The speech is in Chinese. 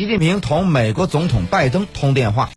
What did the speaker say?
习近平同美国总统拜登通电话。